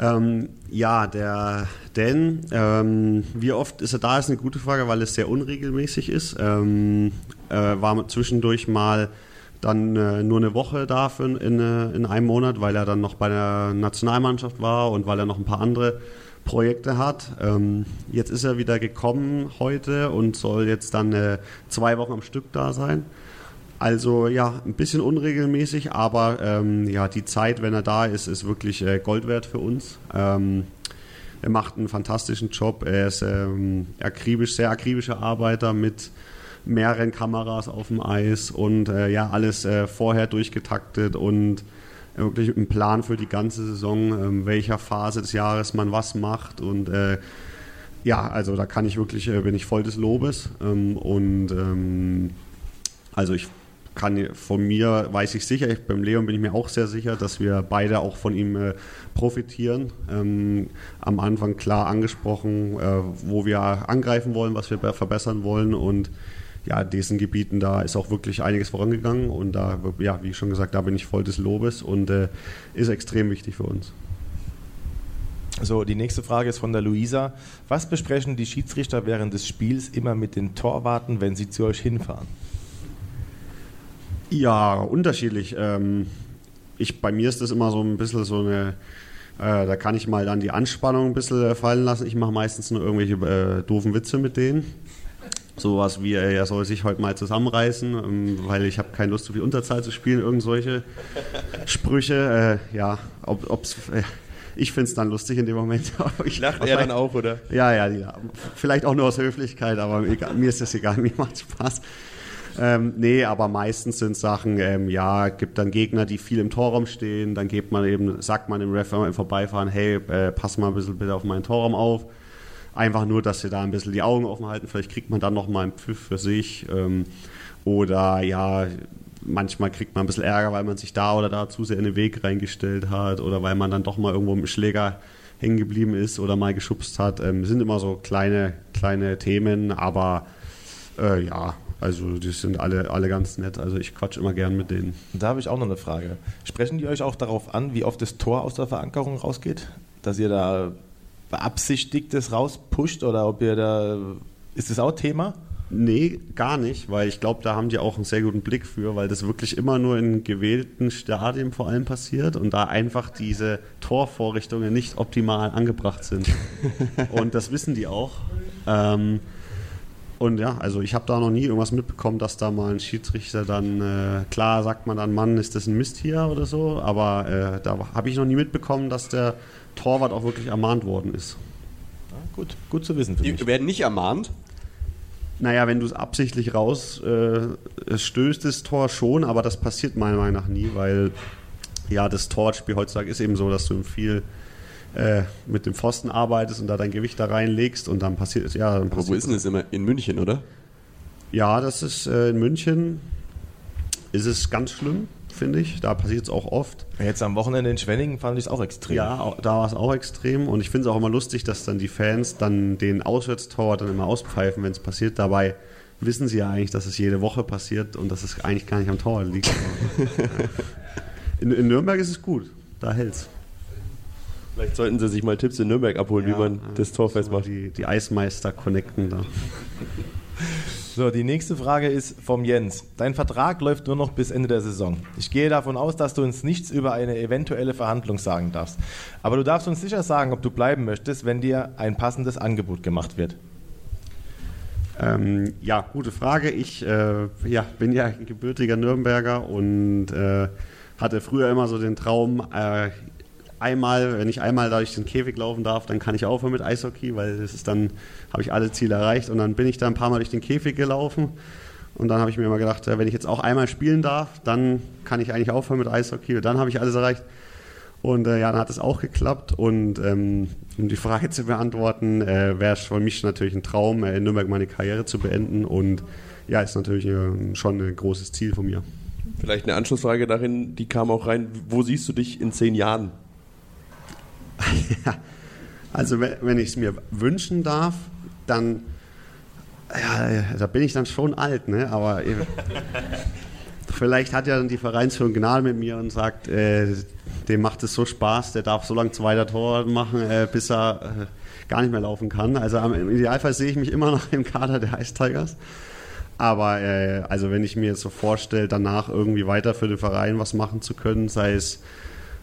Ähm, ja, der Dan, ähm, wie oft ist er da, ist eine gute Frage, weil es sehr unregelmäßig ist. Ähm, äh, war zwischendurch mal dann äh, nur eine Woche da für in, äh, in einem Monat, weil er dann noch bei der Nationalmannschaft war und weil er noch ein paar andere Projekte hat. Ähm, jetzt ist er wieder gekommen heute und soll jetzt dann äh, zwei Wochen am Stück da sein. Also ja, ein bisschen unregelmäßig, aber ähm, ja, die Zeit, wenn er da ist, ist wirklich äh, Gold wert für uns. Ähm, er macht einen fantastischen Job. Er ist ähm, akribisch, sehr akribischer Arbeiter mit mehreren Kameras auf dem Eis und äh, ja, alles äh, vorher durchgetaktet und wirklich ein Plan für die ganze Saison, ähm, welcher Phase des Jahres man was macht und äh, ja, also da kann ich wirklich, äh, bin ich voll des Lobes ähm, und ähm, also ich kann von mir, weiß ich sicher, ich, beim Leon bin ich mir auch sehr sicher, dass wir beide auch von ihm äh, profitieren. Ähm, am Anfang klar angesprochen, äh, wo wir angreifen wollen, was wir verbessern wollen und ja, diesen Gebieten, da ist auch wirklich einiges vorangegangen und da, ja, wie schon gesagt, da bin ich voll des Lobes und äh, ist extrem wichtig für uns. So, die nächste Frage ist von der Luisa. Was besprechen die Schiedsrichter während des Spiels immer mit den Torwarten, wenn sie zu euch hinfahren? Ja, unterschiedlich. Ähm, ich, bei mir ist das immer so ein bisschen so eine, äh, da kann ich mal dann die Anspannung ein bisschen fallen lassen. Ich mache meistens nur irgendwelche äh, doofen Witze mit denen. Sowas wie, er soll sich heute mal zusammenreißen, ähm, weil ich habe keine Lust, so viel Unterzahl zu spielen. Irgend solche Sprüche. Äh, ja, ob, ob's, äh, ich finde es dann lustig in dem Moment. ich, Lacht er dann auch, oder? Ja, ja, ja, vielleicht auch nur aus Höflichkeit, aber egal, mir ist das egal, mir macht Spaß. Ähm, nee, aber meistens sind Sachen, ähm, ja, gibt dann Gegner, die viel im Torraum stehen, dann gibt man eben, sagt man dem Ref im Vorbeifahren, hey, äh, pass mal ein bisschen bitte auf meinen Torraum auf. Einfach nur, dass sie da ein bisschen die Augen offen halten, vielleicht kriegt man dann nochmal einen Pfiff für sich. Ähm, oder ja, manchmal kriegt man ein bisschen Ärger, weil man sich da oder da zu sehr in den Weg reingestellt hat oder weil man dann doch mal irgendwo mit dem Schläger hängen geblieben ist oder mal geschubst hat. Ähm, sind immer so kleine, kleine Themen, aber äh, ja, also die sind alle, alle ganz nett. Also ich quatsch immer gern mit denen. Da habe ich auch noch eine Frage. Sprechen die euch auch darauf an, wie oft das Tor aus der Verankerung rausgeht? Dass ihr da beabsichtigt das rauspusht oder ob ihr da. Ist das auch Thema? Nee, gar nicht, weil ich glaube, da haben die auch einen sehr guten Blick für, weil das wirklich immer nur in gewählten Stadien vor allem passiert und da einfach diese Torvorrichtungen nicht optimal angebracht sind. und das wissen die auch. Ähm, und ja, also ich habe da noch nie irgendwas mitbekommen, dass da mal ein Schiedsrichter dann, äh, klar sagt man dann, Mann, ist das ein Mist hier oder so, aber äh, da habe ich noch nie mitbekommen, dass der Torwart auch wirklich ermahnt worden ist. Ja, gut, gut zu wissen für Die mich. werden nicht ermahnt? Naja, wenn du es absichtlich raus äh, stößt, das Tor schon, aber das passiert meiner Meinung nach nie, weil ja, das Torwartspiel heutzutage ist eben so, dass du viel äh, mit dem Pfosten arbeitest und da dein Gewicht da reinlegst und dann passiert ja. Dann Aber passiert wo ist denn das immer? In München, oder? Ja, das ist äh, in München. Ist es ganz schlimm, finde ich. Da passiert es auch oft. Jetzt am Wochenende in Schwenningen fand ich es auch extrem. Ja, da war es auch extrem. Und ich finde es auch immer lustig, dass dann die Fans dann den Auswärtstorwart dann immer auspfeifen, wenn es passiert. Dabei wissen sie ja eigentlich, dass es jede Woche passiert und dass es eigentlich gar nicht am Torwart liegt. in, in Nürnberg ist es gut. Da hält's. Vielleicht sollten sie sich mal Tipps in Nürnberg abholen, wie man das Tor so festmacht. Die, die Eismeister connecten da. So, die nächste Frage ist vom Jens. Dein Vertrag läuft nur noch bis Ende der Saison. Ich gehe davon aus, dass du uns nichts über eine eventuelle Verhandlung sagen darfst. Aber du darfst uns sicher sagen, ob du bleiben möchtest, wenn dir ein passendes Angebot gemacht wird. Ähm, ja, gute Frage. Ich äh, ja, bin ja gebürtiger Nürnberger und äh, hatte früher immer so den Traum, äh, einmal, wenn ich einmal durch den Käfig laufen darf, dann kann ich aufhören mit Eishockey, weil das ist dann, habe ich alle Ziele erreicht und dann bin ich da ein paar Mal durch den Käfig gelaufen und dann habe ich mir immer gedacht, wenn ich jetzt auch einmal spielen darf, dann kann ich eigentlich aufhören mit Eishockey und dann habe ich alles erreicht. Und äh, ja, dann hat es auch geklappt. Und ähm, um die Frage zu beantworten, äh, wäre es für mich natürlich ein Traum, äh, in Nürnberg meine Karriere zu beenden. Und ja, ist natürlich äh, schon ein großes Ziel von mir. Vielleicht eine Anschlussfrage darin, die kam auch rein. Wo siehst du dich in zehn Jahren? Also wenn, ich es mir wünschen darf, dann ja, da bin ich dann schon alt, ne? Aber äh, vielleicht hat ja dann die Vereinsführung Gnade mit mir und sagt, äh, dem macht es so Spaß, der darf so lange zweiter Tor machen, äh, bis er äh, gar nicht mehr laufen kann. Also im Idealfall sehe ich mich immer noch im Kader der Ice Tigers. Aber äh, also wenn ich mir jetzt so vorstelle, danach irgendwie weiter für den Verein was machen zu können, sei es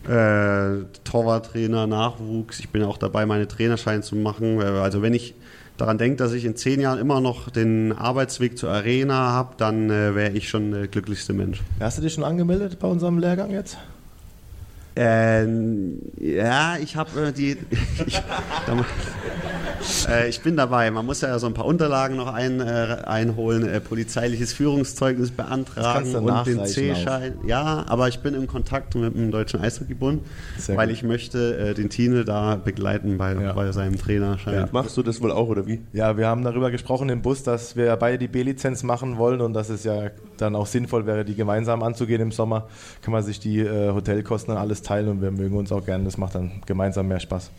äh, Torwarttrainer, Nachwuchs. Ich bin auch dabei, meine Trainerschein zu machen. Äh, Also wenn ich daran denke, dass ich in zehn Jahren immer noch den Arbeitsweg zur Arena habe, dann äh, wäre ich schon der glücklichste Mensch. Hast du dich schon angemeldet bei unserem Lehrgang jetzt? Ähm, ja, ich habe äh, die. ich, da, äh, ich bin dabei. Man muss ja so ein paar Unterlagen noch ein, äh, einholen, äh, polizeiliches Führungszeugnis Das beantragen und den C-Schein. Ja, aber ich bin im Kontakt mit dem Deutschen Eishockeybund, weil ich möchte äh, den Tine da begleiten bei, Ja. bei seinem Trainerschein. Ja. Machst du das wohl auch oder wie? Ja, wir haben darüber gesprochen im Bus, dass wir beide die B-Lizenz machen wollen und dass es ja dann auch sinnvoll wäre, die gemeinsam anzugehen im Sommer. Kann man sich die äh, Hotelkosten dann alles teilen und wir mögen uns auch gerne. Das macht dann gemeinsam mehr Spaß.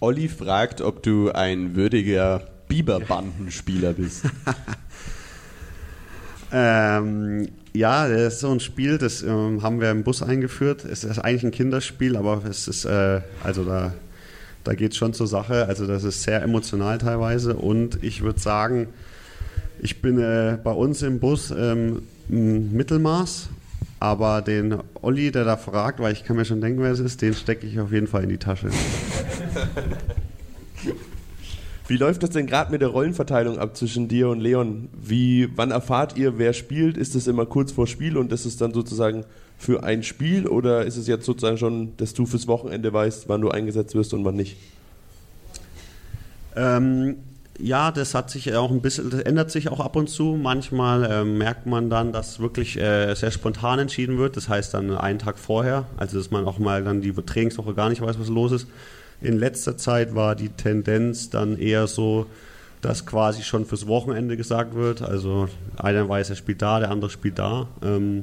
Olli fragt, ob du ein würdiger Biberbandenspieler bist. Ähm, ja, das ist so ein Spiel, das ähm, haben wir im Bus eingeführt. Es ist eigentlich ein Kinderspiel, aber es ist, äh, also da, da geht es schon zur Sache. Also das ist sehr emotional teilweise und ich würde sagen, ich bin äh, bei uns im Bus ähm, ein Mittelmaß, aber den Olli, der da fragt, weil ich kann mir schon denken, wer es ist, den stecke ich auf jeden Fall in die Tasche. Wie läuft das denn gerade mit der Rollenverteilung ab zwischen dir und Leon? Wie, wann erfahrt ihr, wer spielt? Ist es immer kurz vor Spiel und ist es dann sozusagen für ein Spiel oder ist es jetzt sozusagen schon, dass du fürs Wochenende weißt, wann du eingesetzt wirst und wann nicht? Ähm, ja, das hat sich auch ein bisschen, das ändert sich auch ab und zu. Manchmal ähm, merkt man dann, dass wirklich äh, sehr spontan entschieden wird. Das heißt dann einen Tag vorher, also dass man auch mal dann die Trainingswoche gar nicht weiß, was los ist. In letzter Zeit war die Tendenz dann eher so, dass quasi schon fürs Wochenende gesagt wird. Also einer weiß, er spielt da, der andere spielt da. Ähm,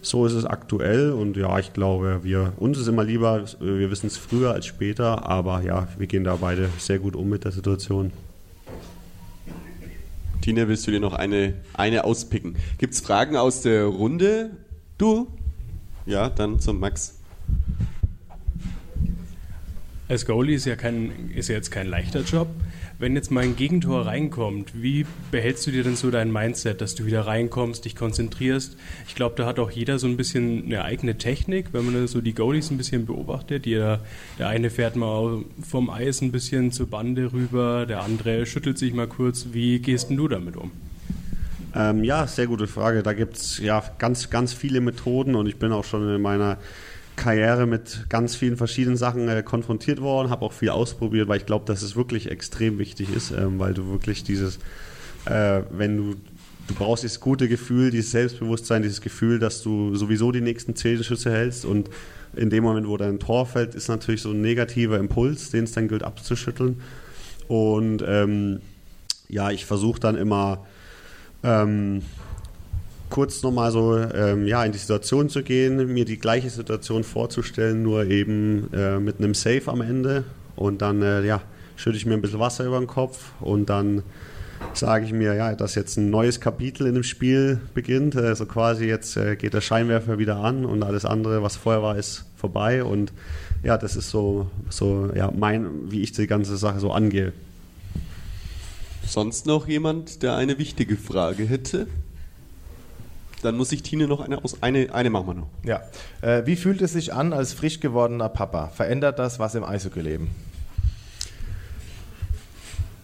so ist es aktuell und ja, ich glaube, wir, uns ist immer lieber, wir wissen es früher als später, aber ja, wir gehen da beide sehr gut um mit der Situation. Tina, willst du dir noch eine, eine auspicken? Gibt es Fragen aus der Runde? Du? Ja, dann zum Max. Als Goalie ist ja, kein, ist ja jetzt kein leichter Job. Wenn jetzt mal ein Gegentor reinkommt, wie behältst du dir denn so dein Mindset, dass du wieder reinkommst, dich konzentrierst? Ich glaube, da hat auch jeder so ein bisschen eine eigene Technik, wenn man so die Goalies ein bisschen beobachtet. Jeder, der eine fährt mal vom Eis ein bisschen zur Bande rüber, der andere schüttelt sich mal kurz. Wie gehst denn du damit um? Ähm, ja, sehr gute Frage. Da gibt es ja ganz, ganz viele Methoden und ich bin auch schon in meiner Karriere mit ganz vielen verschiedenen Sachen äh, konfrontiert worden, habe auch viel ausprobiert, weil ich glaube, dass es wirklich extrem wichtig ist, ähm, weil du wirklich dieses, äh, wenn du du brauchst dieses gute Gefühl, dieses Selbstbewusstsein, dieses Gefühl, dass du sowieso die nächsten zehn Schüsse hältst und in dem Moment, wo dein Tor fällt, ist natürlich so ein negativer Impuls, den es dann gilt abzuschütteln. Und ähm, ja, ich versuche dann immer ähm, kurz nochmal so ähm, ja, in die Situation zu gehen, mir die gleiche Situation vorzustellen, nur eben äh, mit einem Safe am Ende. Und dann äh, ja, schütte ich mir ein bisschen Wasser über den Kopf und dann sage ich mir, ja, dass jetzt ein neues Kapitel in dem Spiel beginnt. Also quasi jetzt äh, geht der Scheinwerfer wieder an und alles andere, was vorher war, ist vorbei. Und ja, das ist so, so ja, mein, wie ich die ganze Sache so angehe. Sonst noch jemand, der eine wichtige Frage hätte? Dann muss ich Tine noch eine aus. Eine, eine machen wir noch. Ja. Äh, wie fühlt es sich an als frisch gewordener Papa? Verändert das was im Eishockey-Leben?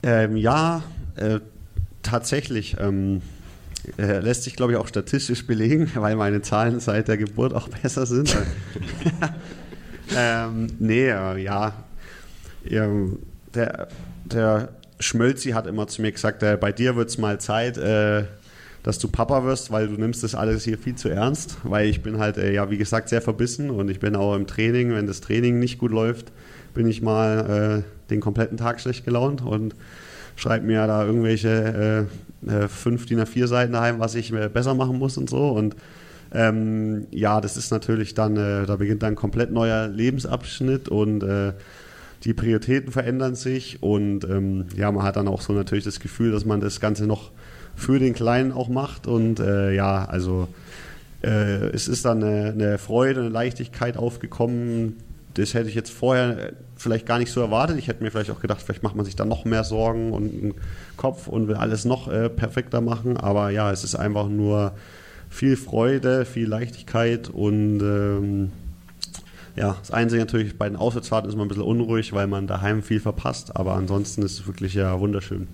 Ähm, ja, äh, tatsächlich. Ähm, äh, lässt sich, glaube ich, auch statistisch belegen, weil meine Zahlen seit der Geburt auch besser sind. ähm, nee, äh, ja. Der, der Schmölzi hat immer zu mir gesagt, äh, bei dir wird es mal Zeit, äh, dass du Papa wirst, weil du nimmst das alles hier viel zu ernst, weil ich bin halt, äh, ja, wie gesagt, sehr verbissen und ich bin auch im Training, wenn das Training nicht gut läuft, bin ich mal äh, den kompletten Tag schlecht gelaunt und schreibe mir da irgendwelche äh, äh, fünf DIN A4 Seiten daheim, was ich besser machen muss und so. Und ähm, ja, das ist natürlich dann, äh, da beginnt dann ein komplett neuer Lebensabschnitt und äh, die Prioritäten verändern sich. Und ähm, ja, man hat dann auch so natürlich das Gefühl, dass man das Ganze noch für den Kleinen auch macht und äh, ja, also äh, es ist dann eine, eine Freude, eine Leichtigkeit aufgekommen, das hätte ich jetzt vorher vielleicht gar nicht so erwartet. Ich hätte mir vielleicht auch gedacht, vielleicht macht man sich da noch mehr Sorgen und einen Kopf und will alles noch äh, perfekter machen. Aber ja, es ist einfach nur viel Freude, viel Leichtigkeit und ähm, ja, das Einzige natürlich bei den Auswärtsfahrten ist man ein bisschen unruhig, weil man daheim viel verpasst. Aber ansonsten ist es wirklich ja wunderschön.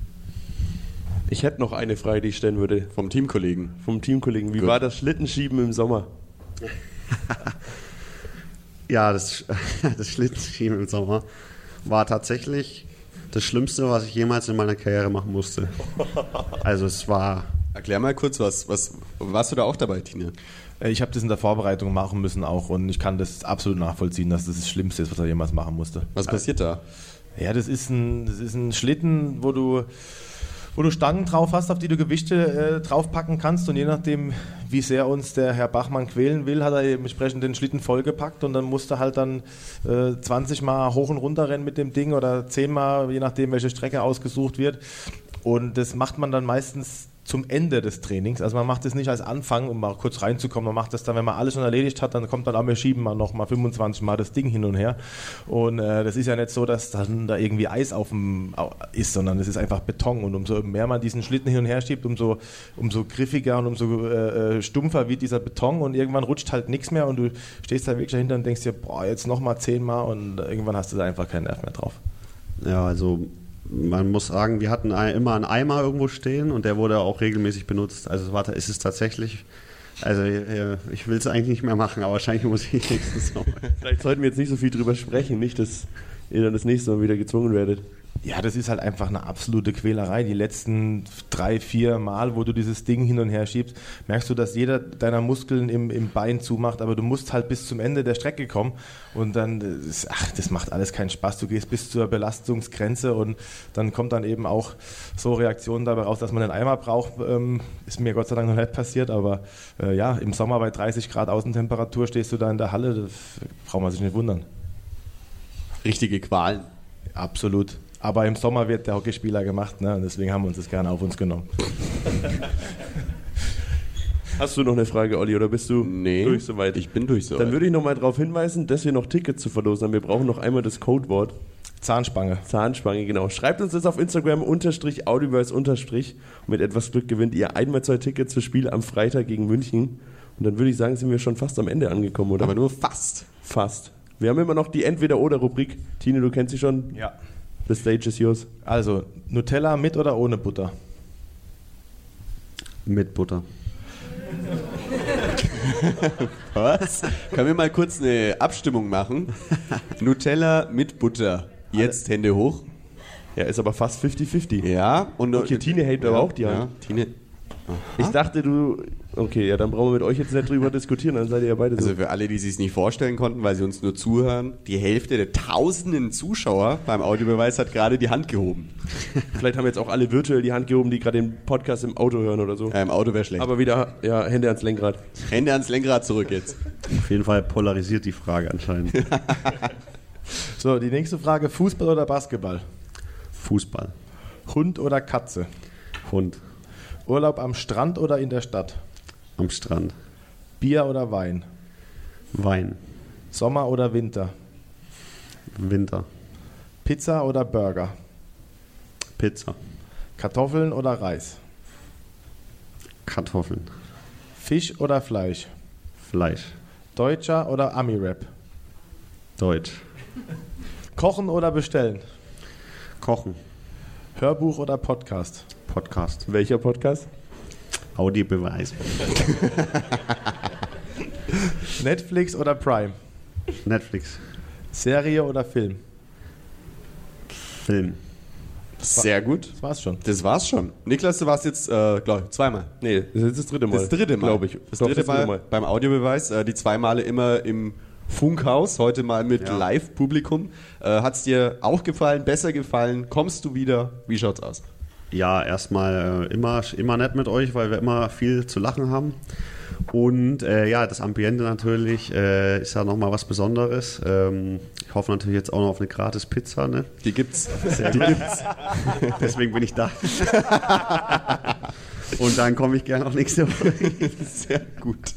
Ich hätte noch eine Frage, die ich stellen würde. Vom Teamkollegen. Vom Teamkollegen. Wie Gut. war das Schlittenschieben im Sommer? Ja, das, das Schlittenschieben im Sommer war tatsächlich das Schlimmste, was ich jemals in meiner Karriere machen musste. Also es war. Erklär mal kurz was. was warst du da auch dabei, Tine? Äh, ich habe das in der Vorbereitung machen müssen auch und ich kann das absolut nachvollziehen, dass das das Schlimmste ist, was er jemals machen musste. Was passiert da? Ja, das ist ein, das ist ein Schlitten, wo du wo du Stangen drauf hast, auf die du Gewichte äh, draufpacken kannst. Und je nachdem, wie sehr uns der Herr Bachmann quälen will, hat er entsprechend den Schlitten vollgepackt und dann musste halt dann äh, 20 Mal hoch und runter rennen mit dem Ding oder 10 Mal, je nachdem, welche Strecke ausgesucht wird. Und das macht man dann meistens zum Ende des Trainings. Also man macht es nicht als Anfang, um mal kurz reinzukommen. Man macht das dann, wenn man alles schon erledigt hat, dann kommt dann, auch, wir schieben mal noch mal 25 Mal das Ding hin und her. Und äh, das ist ja nicht so, dass dann da irgendwie Eis auf dem ist, sondern es ist einfach Beton. Und umso mehr man diesen Schlitten hin und her schiebt, umso, umso griffiger und umso äh, äh stumpfer wird dieser Beton. Und irgendwann rutscht halt nichts mehr und du stehst da wirklich dahinter und denkst dir, boah, jetzt noch mal zehnmal und irgendwann hast du da einfach keinen Nerv mehr drauf. Ja, also man muss sagen, wir hatten immer einen Eimer irgendwo stehen und der wurde auch regelmäßig benutzt. Also warte, ist es tatsächlich. Also äh, ich will es eigentlich nicht mehr machen, aber wahrscheinlich muss ich nächstes Mal. Vielleicht sollten wir jetzt nicht so viel drüber sprechen, nicht, dass ihr dann das nächste Mal wieder gezwungen werdet. Ja, das ist halt einfach eine absolute Quälerei. Die letzten drei, vier Mal, wo du dieses Ding hin und her schiebst, merkst du, dass jeder deiner Muskeln im, im Bein zumacht, aber du musst halt bis zum Ende der Strecke kommen und dann, das, ach, das macht alles keinen Spaß. Du gehst bis zur Belastungsgrenze und dann kommt dann eben auch so Reaktionen dabei raus, dass man einen Eimer braucht. Ähm, ist mir Gott sei Dank noch nicht passiert, aber äh, ja, im Sommer bei 30 Grad Außentemperatur stehst du da in der Halle, das braucht man sich nicht wundern. Richtige Qualen. Absolut. Aber im Sommer wird der Hockeyspieler gemacht, ne? und deswegen haben wir uns das gerne auf uns genommen. Hast du noch eine Frage, Olli, oder bist du nee, durch soweit? Ich bin durch soweit. Dann würde ich noch mal darauf hinweisen, dass wir noch Tickets zu verlosen haben. Wir brauchen noch einmal das Codewort. Zahnspange. Zahnspange, genau. Schreibt uns das auf Instagram unterstrich Audioverse unterstrich. Und mit etwas Glück gewinnt ihr einmal zwei Tickets fürs Spiel am Freitag gegen München. Und dann würde ich sagen, sind wir schon fast am Ende angekommen, oder? Aber nur fast. Fast. Wir haben immer noch die Entweder-Oder-Rubrik. Tine, du kennst sie schon? Ja. The stage is yours. Also, Nutella mit oder ohne Butter? Mit Butter. Was? Können wir mal kurz eine Abstimmung machen? Nutella mit Butter. Jetzt Alle. Hände hoch. Ja, ist aber fast 50-50. Ja, und okay, Tine hält ja, aber auch die Hand. Ja, Tine. Ich dachte, du. Okay, ja, dann brauchen wir mit euch jetzt nicht drüber diskutieren, dann seid ihr ja beide so. Also für alle, die sich nicht vorstellen konnten, weil sie uns nur zuhören, die Hälfte der tausenden Zuschauer beim Audiobeweis hat gerade die Hand gehoben. Vielleicht haben jetzt auch alle virtuell die Hand gehoben, die gerade den Podcast im Auto hören oder so. Ja, Im Auto wäre schlecht. Aber wieder, ja, Hände ans Lenkrad. Hände ans Lenkrad zurück jetzt. Auf jeden Fall polarisiert die Frage anscheinend. So, die nächste Frage: Fußball oder Basketball? Fußball. Hund oder Katze? Hund. Urlaub am Strand oder in der Stadt? Am Strand. Bier oder Wein? Wein. Sommer oder Winter? Winter. Pizza oder Burger? Pizza. Kartoffeln oder Reis? Kartoffeln. Fisch oder Fleisch? Fleisch. Deutscher oder Ami-Rap? Deutsch. Kochen oder bestellen? Kochen. Hörbuch oder Podcast? Podcast. Welcher Podcast? Audiobeweis. Netflix oder Prime? Netflix. Serie oder Film? Film. Sehr gut. Das war's schon. Das war's schon. Niklas, du warst jetzt, äh, glaube ich, zweimal. Nee, das ist jetzt das dritte Mal. Das dritte Mal. Glaube ich. Das dritte Mal, beim Audiobeweis. Äh, die zwei Male immer im Funkhaus, heute mal mit Ja. Live-Publikum. Äh, Hat's dir auch gefallen, besser gefallen? Kommst du wieder? Wie schaut's aus? Ja, erstmal äh, immer, immer nett mit euch, weil wir immer viel zu lachen haben. Und äh, ja, das Ambiente natürlich äh, ist ja nochmal was Besonderes. Ähm, ich hoffe natürlich jetzt auch noch auf eine gratis Pizza. Ne? Die gibt's. Die gibt's. Deswegen bin ich da. Und dann komme ich gerne auch nächste Woche. Sehr gut.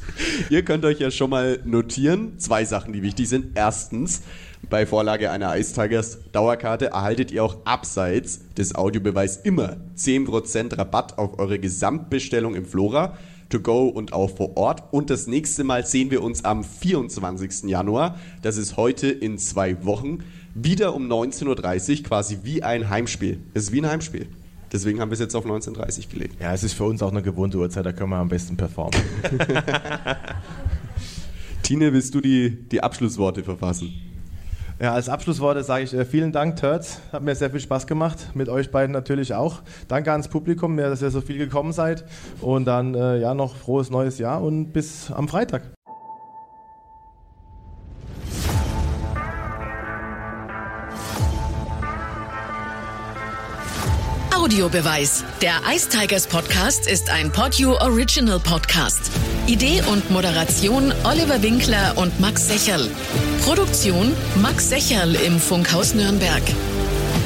Ihr könnt euch ja schon mal notieren, zwei Sachen, die wichtig sind. Erstens, bei Vorlage einer Ice Tigers Dauerkarte erhaltet ihr auch abseits des Audiobeweis immer 10% Rabatt auf eure Gesamtbestellung im Flora, to go und auch vor Ort. Und das nächste Mal sehen wir uns am 24. Januar. Das ist heute in zwei Wochen. Wieder um 19.30 Uhr, quasi wie ein Heimspiel. Es ist wie ein Heimspiel. Deswegen haben wir es jetzt auf 19.30 Uhr gelegt. Ja, es ist für uns auch eine gewohnte Uhrzeit, da können wir am besten performen. Tine, willst du die, die Abschlussworte verfassen? Ja, als Abschlussworte sage ich äh, vielen Dank, Turds. Hat mir sehr viel Spaß gemacht. Mit euch beiden natürlich auch. Danke ans Publikum, dass ihr so viel gekommen seid. Und dann äh, ja noch frohes neues Jahr und bis am Freitag. Audiobeweis. Der Ice Tigers Podcast ist ein Podio Original Podcast. Idee und Moderation Oliver Winkler und Max Secherl. Produktion Max Secherl im Funkhaus Nürnberg.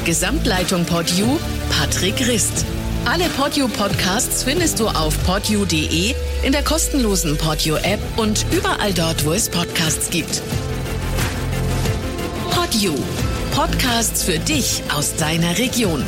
Gesamtleitung Podio Patrick Rist. Alle Podio Podcasts findest du auf podio.de, in der kostenlosen Podio App und überall dort, wo es Podcasts gibt. Podio. Podcasts für dich aus deiner Region.